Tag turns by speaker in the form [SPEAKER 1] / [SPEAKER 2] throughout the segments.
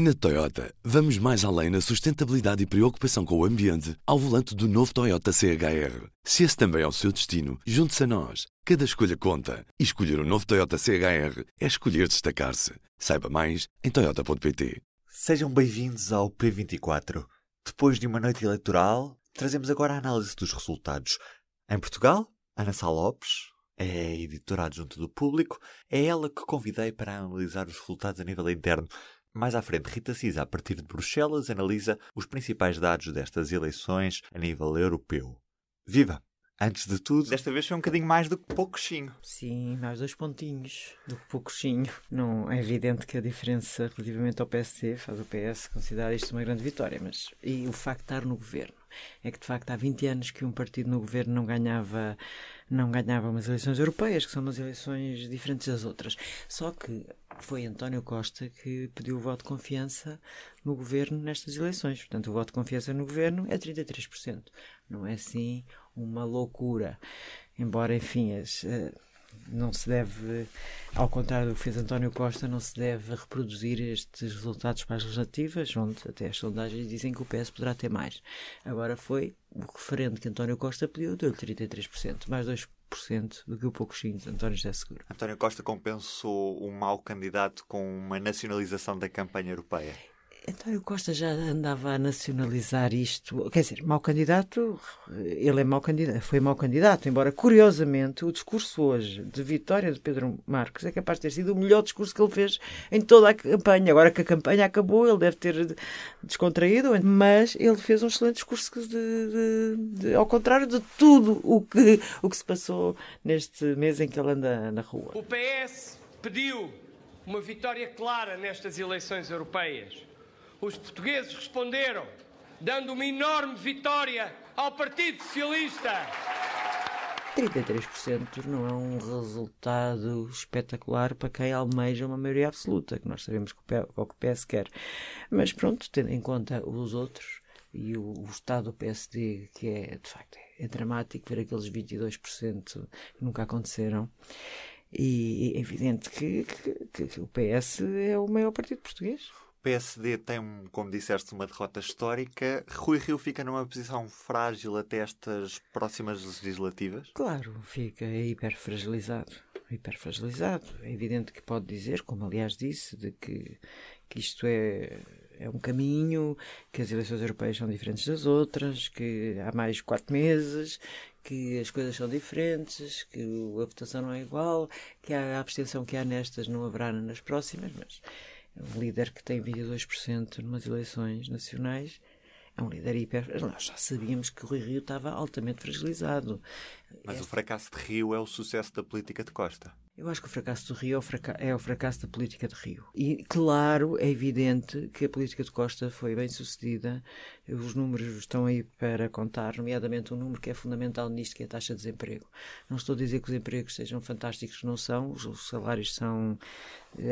[SPEAKER 1] Na Toyota, vamos mais além na sustentabilidade e preocupação com o ambiente ao volante do novo Toyota CHR. Se esse também é o seu destino, junte-se a nós. Cada escolha conta. E escolher o um novo Toyota CHR é escolher destacar-se. Saiba mais em Toyota.pt.
[SPEAKER 2] Sejam bem-vindos ao P24. Depois de uma noite eleitoral, trazemos agora a análise dos resultados. Em Portugal, Ana Sá Lopes, é editora adjunta do público, é ela que convidei para analisar os resultados a nível interno. Mais à frente, Rita Cisa, a partir de Bruxelas, analisa os principais dados destas eleições a nível europeu. Viva! Antes de tudo, desta vez foi um bocadinho mais do que pouquinho.
[SPEAKER 3] Sim, mais dois pontinhos do que pouquinho. Não é evidente que a diferença relativamente ao PSD faz o PS considerar isto uma grande vitória, mas e o facto de estar no governo é que de facto há 20 anos que um partido no governo não ganhava não ganhava umas eleições europeias, que são umas eleições diferentes das outras. Só que foi António Costa que pediu o voto de confiança no governo nestas eleições. Portanto, o voto de confiança no governo é 33%. Não é assim uma loucura. Embora, enfim, as, uh, não se deve, ao contrário do que fez António Costa, não se deve reproduzir estes resultados para as legislativas, onde até as sondagens dizem que o PS poderá ter mais. Agora foi o referendo que António Costa pediu, deu 33%, mais 2% do que o pouquinho de António José Seguro.
[SPEAKER 2] António Costa compensou um mau candidato com uma nacionalização da campanha europeia.
[SPEAKER 3] António Costa já andava a nacionalizar isto. Quer dizer, mau candidato, ele é mau candidato, foi mau candidato, embora curiosamente o discurso hoje de vitória de Pedro Marques é capaz de ter sido o melhor discurso que ele fez em toda a campanha. Agora que a campanha acabou, ele deve ter descontraído, mas ele fez um excelente discurso de, de, de, ao contrário de tudo o que, o que se passou neste mês em que ele anda na rua.
[SPEAKER 4] O PS pediu uma vitória clara nestas eleições europeias os portugueses responderam, dando uma enorme vitória ao Partido Socialista.
[SPEAKER 3] 33% não é um resultado espetacular para quem almeja uma maioria absoluta, que nós sabemos que o PS quer. Mas pronto, tendo em conta os outros e o, o estado do PSD, que é, de facto, é, dramático ver aqueles 22% que nunca aconteceram. E é evidente que, que, que o PS é o maior partido português.
[SPEAKER 2] PSD tem, como disseste, uma derrota histórica. Rui Rio fica numa posição frágil até estas próximas legislativas?
[SPEAKER 3] Claro, fica hiperfragilizado. Hiperfragilizado. É evidente que pode dizer, como aliás disse, de que, que isto é, é um caminho, que as eleições europeias são diferentes das outras, que há mais quatro meses, que as coisas são diferentes, que a votação não é igual, que a abstenção que há nestas não haverá nas próximas, mas um líder que tem 22% numas eleições nacionais é um líder hiper. Nós já sabíamos que o Rui Rio estava altamente fragilizado.
[SPEAKER 2] Mas o fracasso de Rio é o sucesso da política de Costa.
[SPEAKER 3] Eu acho que o fracasso do Rio é é o, fracasso da política de Rio. E, claro, é evidente que a política de Costa foi bem sucedida. Os números estão aí para contar, nomeadamente um número que é fundamental nisto, que é a taxa de desemprego. Não estou a dizer que os empregos sejam fantásticos, não são. Os salários são.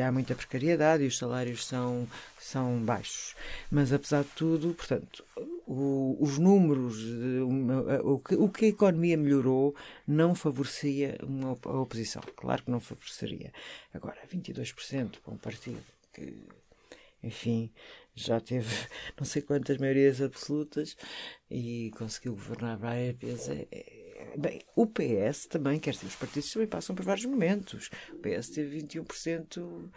[SPEAKER 3] Há muita precariedade e os salários são, são baixos. Mas, apesar de tudo, portanto, o, os números, uma, o, que, o que a economia melhorou não favorecia uma, a oposição. Claro que não favoreceria. Agora, 22% para um partido que, enfim, já teve não sei quantas maiorias absolutas e conseguiu governar várias vezes. É, é, bem, o PS também, quer dizer, os partidos também passam por vários momentos. O PS teve 21%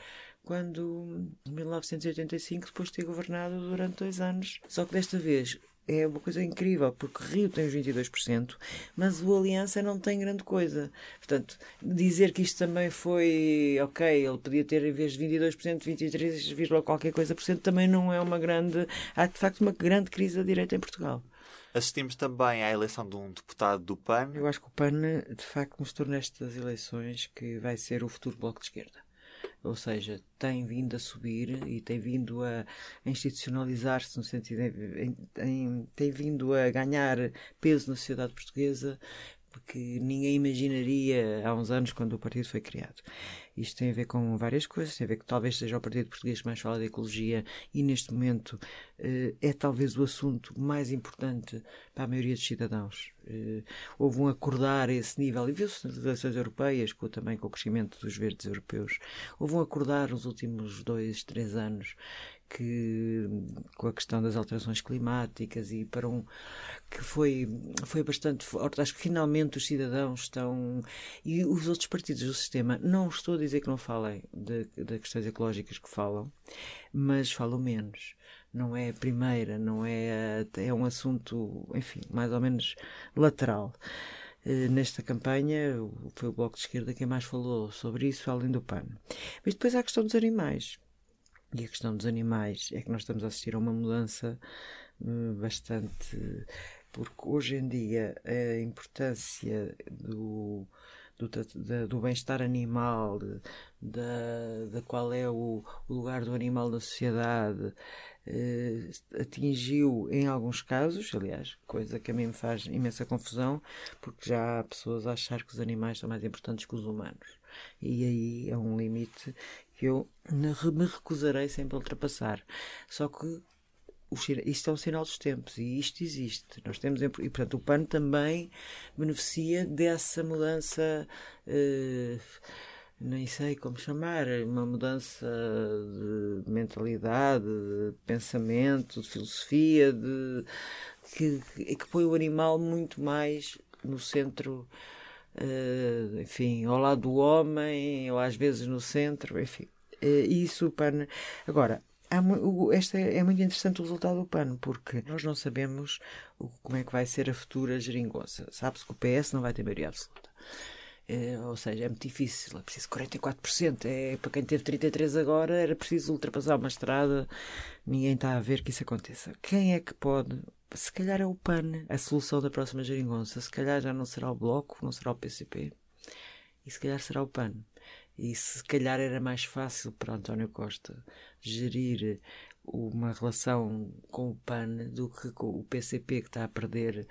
[SPEAKER 3] quando, em 1985, depois de ter governado durante dois anos. Só que desta vez é uma coisa incrível, porque Rio tem os 22%, mas o Aliança não tem grande coisa. Portanto, dizer que isto também foi ok, ele podia ter em vez de 22%, 23, qualquer coisa por cento, também não é uma grande. Há de facto uma grande crise da direita em Portugal.
[SPEAKER 2] Assistimos também à eleição de um deputado do PAN.
[SPEAKER 3] Eu acho que o PAN, de facto, mostrou nestas eleições que vai ser o futuro bloco de esquerda ou seja, tem vindo a subir e tem vindo a institucionalizar-se no sentido em, em, tem vindo a ganhar peso na sociedade portuguesa que ninguém imaginaria há uns anos quando o partido foi criado. Isto tem a ver com várias coisas, tem a ver que talvez seja o Partido Português que mais fala de ecologia e neste momento eh, é talvez o assunto mais importante para a maioria dos cidadãos. Eh, houve um acordar a esse nível, e viu-se nas eleições europeias, com, também com o crescimento dos verdes europeus, houve um acordar nos últimos dois, três anos que com a questão das alterações climáticas e para um que foi foi bastante forte. Acho que finalmente os cidadãos estão e os outros partidos do sistema. Não estou a dizer que não falem de questões ecológicas que falam, mas falam menos. Não é a primeira, não é é um assunto, enfim, mais ou menos lateral. Eh, nesta campanha foi o Bloco de Esquerda quem mais falou sobre isso, além do PAN. Mas depois há a questão dos animais. E a questão dos animais é que nós estamos a assistir a uma mudança hum, bastante. Porque hoje em dia a importância do, do, do bem-estar animal, da, da qual é o, o, lugar do animal na sociedade, eh, atingiu em alguns casos, aliás, coisa que a mim me faz imensa confusão, porque já há pessoas a achar que os animais são mais importantes que os humanos. E aí é um limite que eu me recusarei sempre a ultrapassar. Só que isto é um sinal dos tempos e isto existe. Nós temos, e portanto o PAN também beneficia dessa mudança, eh, nem sei como chamar, uma mudança de mentalidade, de pensamento, de filosofia, de, que, que põe o animal muito mais no centro uh, enfim, ao lado do homem, ou às vezes no centro, enfim. Uh, isso o PAN. Agora, há, o, esta é, é muito interessante o resultado do PAN, porque nós não sabemos o, como é que vai ser a futura geringonça. Sabe-se que o PS não vai ter maioria absoluta. É, ou seja, é muito difícil, é preciso 44%. É, para quem teve 33% agora, era preciso ultrapassar uma estrada. Ninguém está a ver que isso aconteça. Quem é que pode se calhar é o PAN a solução da próxima geringonça. Se calhar já não será o Bloco, não será o PCP. E se calhar será o PAN. E se calhar era mais fácil para António Costa gerir uma relação com o PAN do que com o PCP que está a perder,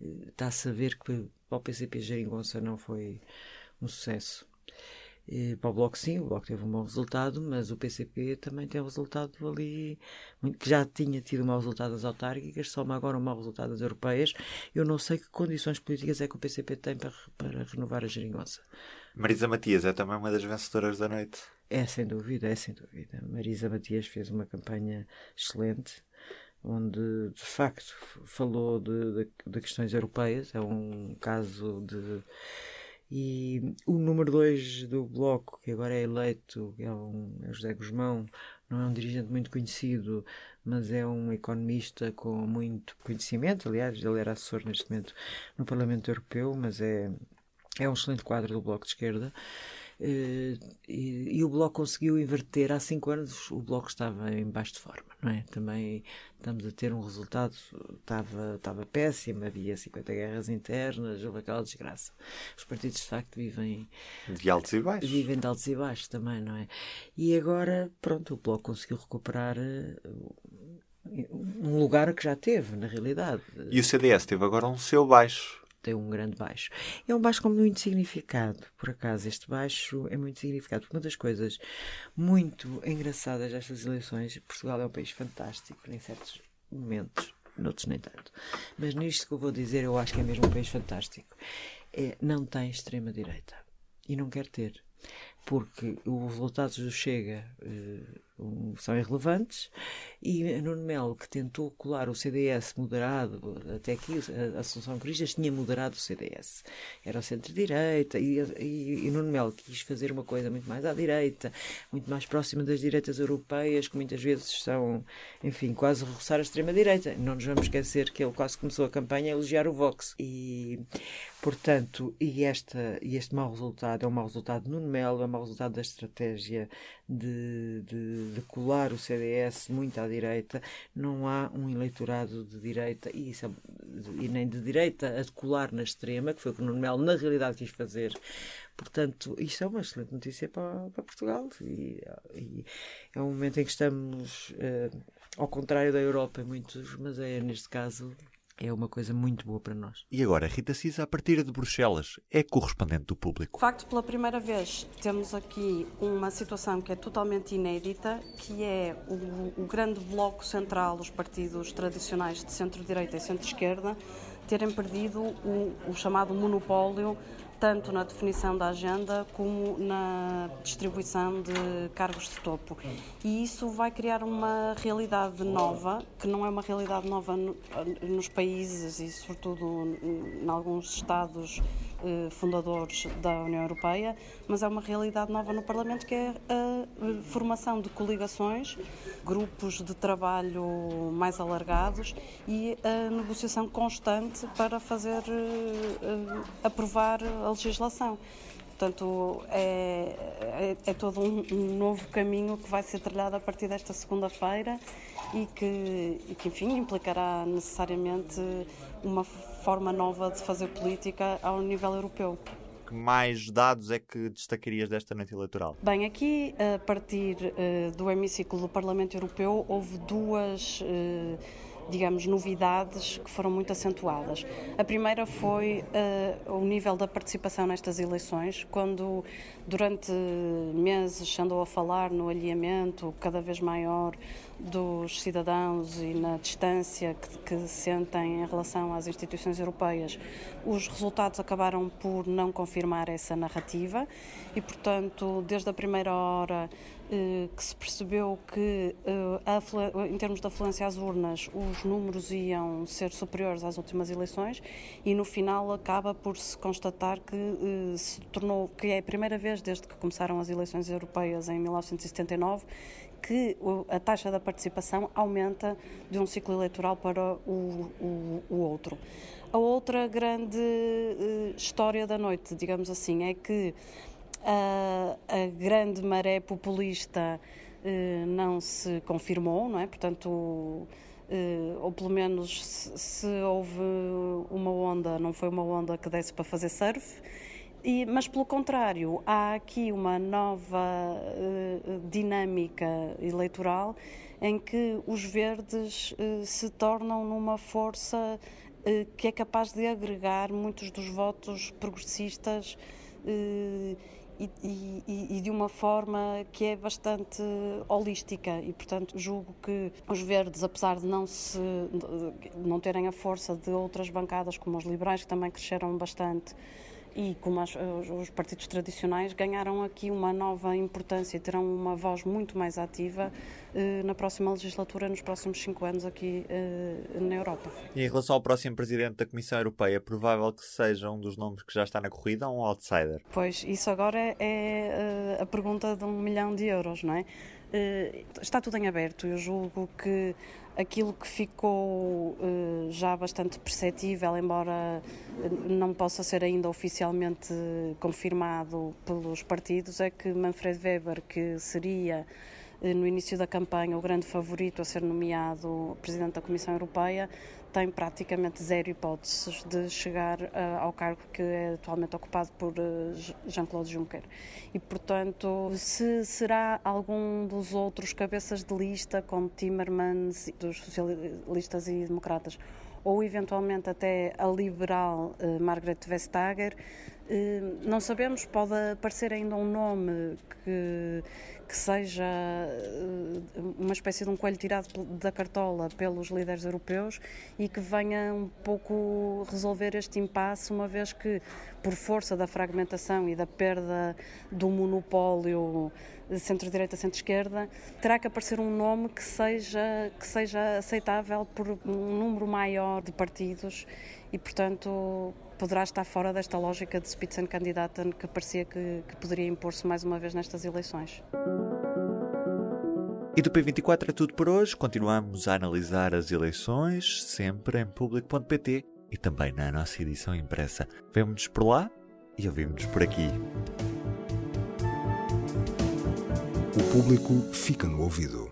[SPEAKER 3] está a saber que para o PCP geringonça não foi um sucesso. E para o Bloco, sim, o Bloco teve um bom resultado, mas o PCP também tem um resultado ali que já tinha tido um mau resultado nas autárquicas, soma agora um mau resultado nas europeias. Eu não sei que condições políticas é que o PCP tem para, para renovar a geringonça.
[SPEAKER 2] Marisa Matias é também uma das vencedoras da noite.
[SPEAKER 3] É, sem dúvida, é sem dúvida. Marisa Matias fez uma campanha excelente onde de facto falou de, de, de, questões europeias. É um caso de e o número 2 do Bloco, que agora é eleito, é, um, é José Guzmão, não é um dirigente muito conhecido, mas é um economista com muito conhecimento. Aliás, ele era assessor neste momento no Parlamento Europeu, mas é, é um excelente quadro do Bloco de Esquerda. Eh, e, e, o Bloco conseguiu inverter. Há cinco anos o Bloco estava em baixo de forma, não é? Também estamos a ter um resultado, estava, estava péssimo, havia 50 guerras internas, houve aquela desgraça. Os partidos de facto vivem
[SPEAKER 2] de altos e baixos.
[SPEAKER 3] Vivem de altos e baixos também, não é? E agora, pronto, o Bloco conseguiu recuperar eh, um lugar que já teve, na realidade.
[SPEAKER 2] E o CDS teve agora um seu baixo
[SPEAKER 3] tem um grande baixo. É um baixo com muito significado, por acaso. Este baixo é muito significado. Uma das coisas muito engraçadas destas eleições, Portugal é um país fantástico em certos momentos, noutros nem tanto. Mas nisto que eu vou dizer, eu acho que é mesmo um país fantástico. É, não tem extrema-direita. E não quer ter. Porque os resultados do Chega uh, são irrelevantes e Nuno Melo, que tentou colar o CDS moderado, até aqui a, a Solução Cristas tinha moderado o CDS. Era o centro-direita e, e, e Nuno Melo quis fazer uma coisa muito mais à direita, muito mais próxima das direitas europeias, que muitas vezes são, enfim, quase roçar a extrema-direita. Não nos vamos esquecer que ele quase começou a campanha a elogiar o Vox. E, portanto, e, esta, e este mau resultado é um mau resultado de Nuno Melo, é um mau resultado da estratégia de, de, de colar o CDS muito à direita, não há um eleitorado de direita e, isso, é, e nem de direita a colar na extrema, que foi o que o Nuno Melo na realidade quis fazer. Portanto, isto é uma excelente notícia para, para Portugal e, e, é um momento em que estamos, uh, ao contrário da Europa, muitos, mas é neste caso é uma coisa muito boa para nós.
[SPEAKER 2] E agora, Rita Cisa, a partir de Bruxelas, é correspondente do público.
[SPEAKER 5] De facto, pela primeira vez, temos aqui uma situação que é totalmente inédita, que é o, o grande bloco central, os partidos tradicionais de centro-direita e centro-esquerda, terem perdido o, o chamado monopólio tanto na definição da agenda como na distribuição de cargos de topo. E isso vai criar uma realidade nova, que não é uma realidade nova nos países e, sobretudo, em alguns Estados eh, fundadores da União Europeia, mas é uma realidade nova no Parlamento que é a formação de coligações, grupos de trabalho mais alargados e a negociação constante para fazer uh, aprovar a legislação. Portanto, é, é, é todo um, um, novo caminho que vai ser trilhado a partir desta segunda-feira e que, e que, enfim, implicará necessariamente uma forma nova de fazer política ao nível europeu.
[SPEAKER 2] Que mais dados é que destacarias desta noite eleitoral?
[SPEAKER 5] Bem, aqui, a partir uh, do hemiciclo do Parlamento Europeu, houve duas. Uh, digamos, novidades que foram muito acentuadas. A primeira foi uh, o nível da participação nestas eleições, quando durante meses andou a falar no alinhamento cada vez maior dos cidadãos e na distância que, que sentem em relação às instituições europeias, os resultados acabaram por não confirmar essa narrativa e, portanto, desde a primeira hora que se percebeu que, eh, em termos de afluência às urnas, os números iam ser superiores às últimas eleições e, no final, acaba por se constatar que eh, se tornou, que é a primeira vez desde que começaram as eleições europeias em 1979 que a taxa da participação aumenta de um ciclo eleitoral para o, o, o outro. A outra grande história da noite, digamos assim, é que a, a grande maré populista uh, não se confirmou, não é? Portanto, uh, ou pelo menos se, se houve uma onda, não foi uma onda que desse para fazer surf e, mas, pelo contrário, há aqui uma nova uh, dinâmica eleitoral em que os verdes se tornam numa força que é capaz de agregar muitos dos votos progressistas e, e, de uma forma que é bastante holística. E portanto julgo que os verdes apesar de não se não terem a força de outras bancadas como os liberais que também cresceram bastante e como as, os partidos tradicionais ganharam aqui uma nova importância e terão uma voz muito mais ativa eh, na próxima legislatura, nos próximos cinco anos aqui eh, na Europa.
[SPEAKER 2] E em relação ao próximo presidente da Comissão Europeia, é provável que seja um dos nomes que já está na corrida ou um outsider?
[SPEAKER 5] Pois, isso agora é, é a pergunta de um milhão de euros, não é? Eh, está tudo em aberto. Eu julgo que aquilo que ficou eh, já bastante perceptível, embora eh, não possa ser ainda oficialmente confirmado pelos partidos, é que Manfred Weber, que seria no início da campanha o grande favorito a ser nomeado presidente da Comissão Europeia, tem praticamente zero hipóteses de chegar uh, ao cargo que é atualmente ocupado por uh, Jean-Claude Juncker. E, portanto, se será algum dos outros cabeças de lista, como Timmermans, dos socialistas e democratas, ou eventualmente até a liberal uh, Margaret Vestager, não sabemos, pode aparecer ainda um nome que que seja eh, uma espécie de um coelho tirado da cartola pelos líderes europeus e que venha um pouco resolver este impasse, uma vez que, por força da fragmentação e da perda do monopólio centro-direita, centro-esquerda, terá que aparecer um nome que seja, que seja aceitável por um número maior de partidos e, portanto, poderá estar fora desta lógica de Spitzenkandidaten que parecia que, que poderia impor-se mais uma vez nestas eleições.
[SPEAKER 2] E do P24 é tudo por hoje. Continuamos a analisar as eleições, sempre em público.pt e também na nossa edição impressa. Vemo-nos por lá e ouvimos-nos por aqui.
[SPEAKER 1] O público fica no ouvido.